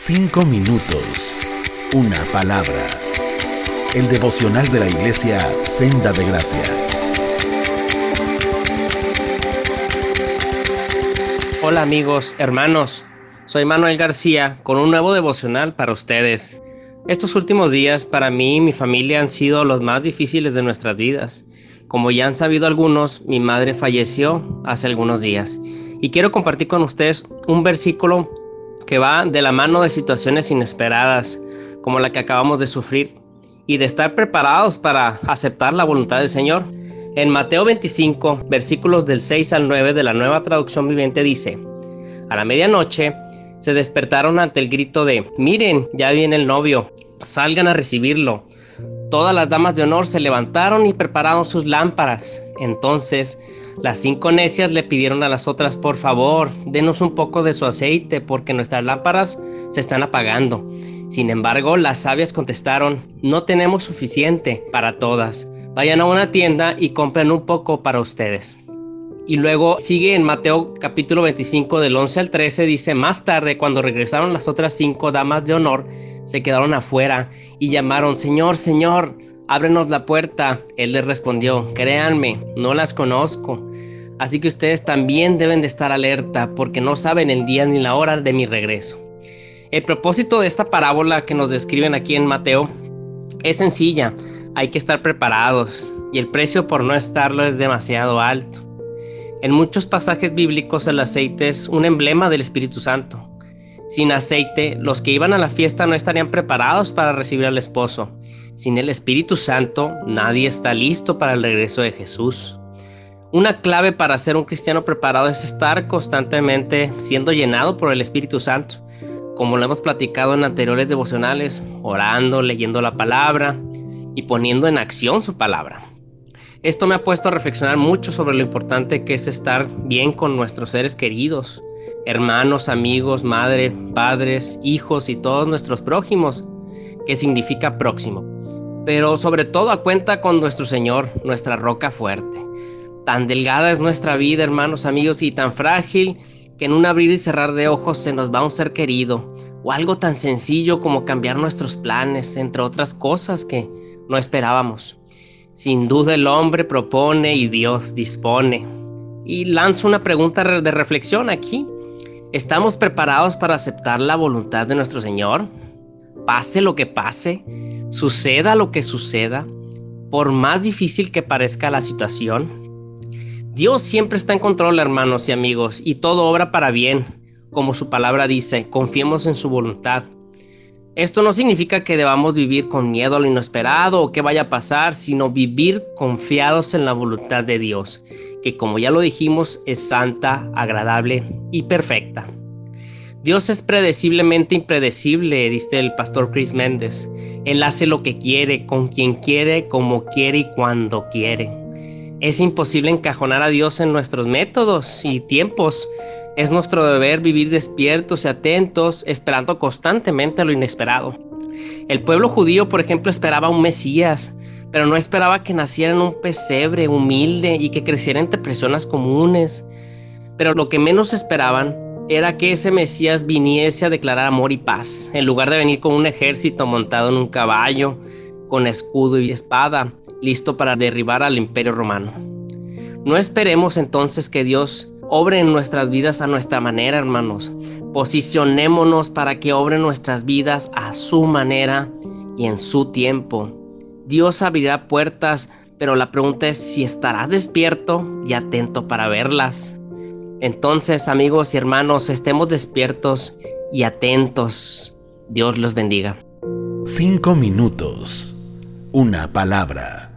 Cinco minutos. Una palabra. El devocional de la iglesia Senda de Gracia. Hola amigos, hermanos. Soy Manuel García con un nuevo devocional para ustedes. Estos últimos días para mí y mi familia han sido los más difíciles de nuestras vidas. Como ya han sabido algunos, mi madre falleció hace algunos días y quiero compartir con ustedes un versículo que va de la mano de situaciones inesperadas como la que acabamos de sufrir y de estar preparados para aceptar la voluntad del Señor. En Mateo 25, versículos del 6 al 9 de la nueva traducción viviente dice, a la medianoche se despertaron ante el grito de, miren, ya viene el novio, salgan a recibirlo. Todas las damas de honor se levantaron y prepararon sus lámparas. Entonces las cinco necias le pidieron a las otras, por favor, denos un poco de su aceite porque nuestras lámparas se están apagando. Sin embargo, las sabias contestaron, no tenemos suficiente para todas. Vayan a una tienda y compren un poco para ustedes. Y luego sigue en Mateo capítulo 25 del 11 al 13, dice, más tarde cuando regresaron las otras cinco damas de honor, se quedaron afuera y llamaron, Señor, Señor, ábrenos la puerta. Él les respondió, créanme, no las conozco. Así que ustedes también deben de estar alerta porque no saben el día ni la hora de mi regreso. El propósito de esta parábola que nos describen aquí en Mateo es sencilla. Hay que estar preparados y el precio por no estarlo es demasiado alto. En muchos pasajes bíblicos el aceite es un emblema del Espíritu Santo. Sin aceite, los que iban a la fiesta no estarían preparados para recibir al esposo sin el Espíritu Santo, nadie está listo para el regreso de Jesús. Una clave para ser un cristiano preparado es estar constantemente siendo llenado por el Espíritu Santo, como lo hemos platicado en anteriores devocionales, orando, leyendo la palabra y poniendo en acción su palabra. Esto me ha puesto a reflexionar mucho sobre lo importante que es estar bien con nuestros seres queridos, hermanos, amigos, madre, padres, hijos y todos nuestros prójimos, que significa próximo pero sobre todo a cuenta con nuestro Señor, nuestra roca fuerte. Tan delgada es nuestra vida, hermanos, amigos, y tan frágil que en un abrir y cerrar de ojos se nos va un ser querido, o algo tan sencillo como cambiar nuestros planes, entre otras cosas que no esperábamos. Sin duda el hombre propone y Dios dispone. Y lanzo una pregunta de reflexión aquí. ¿Estamos preparados para aceptar la voluntad de nuestro Señor? Pase lo que pase, Suceda lo que suceda, por más difícil que parezca la situación, Dios siempre está en control, hermanos y amigos, y todo obra para bien, como su palabra dice, confiemos en su voluntad. Esto no significa que debamos vivir con miedo a lo inesperado o que vaya a pasar, sino vivir confiados en la voluntad de Dios, que como ya lo dijimos es santa, agradable y perfecta. Dios es predeciblemente impredecible, dice el pastor Chris Méndez. Él hace lo que quiere, con quien quiere, como quiere y cuando quiere. Es imposible encajonar a Dios en nuestros métodos y tiempos. Es nuestro deber vivir despiertos y atentos, esperando constantemente lo inesperado. El pueblo judío, por ejemplo, esperaba un Mesías, pero no esperaba que naciera en un pesebre humilde y que creciera entre personas comunes. Pero lo que menos esperaban era que ese Mesías viniese a declarar amor y paz, en lugar de venir con un ejército montado en un caballo, con escudo y espada, listo para derribar al imperio romano. No esperemos entonces que Dios obre en nuestras vidas a nuestra manera, hermanos. Posicionémonos para que obre nuestras vidas a su manera y en su tiempo. Dios abrirá puertas, pero la pregunta es si estarás despierto y atento para verlas. Entonces, amigos y hermanos, estemos despiertos y atentos. Dios los bendiga. Cinco minutos. Una palabra.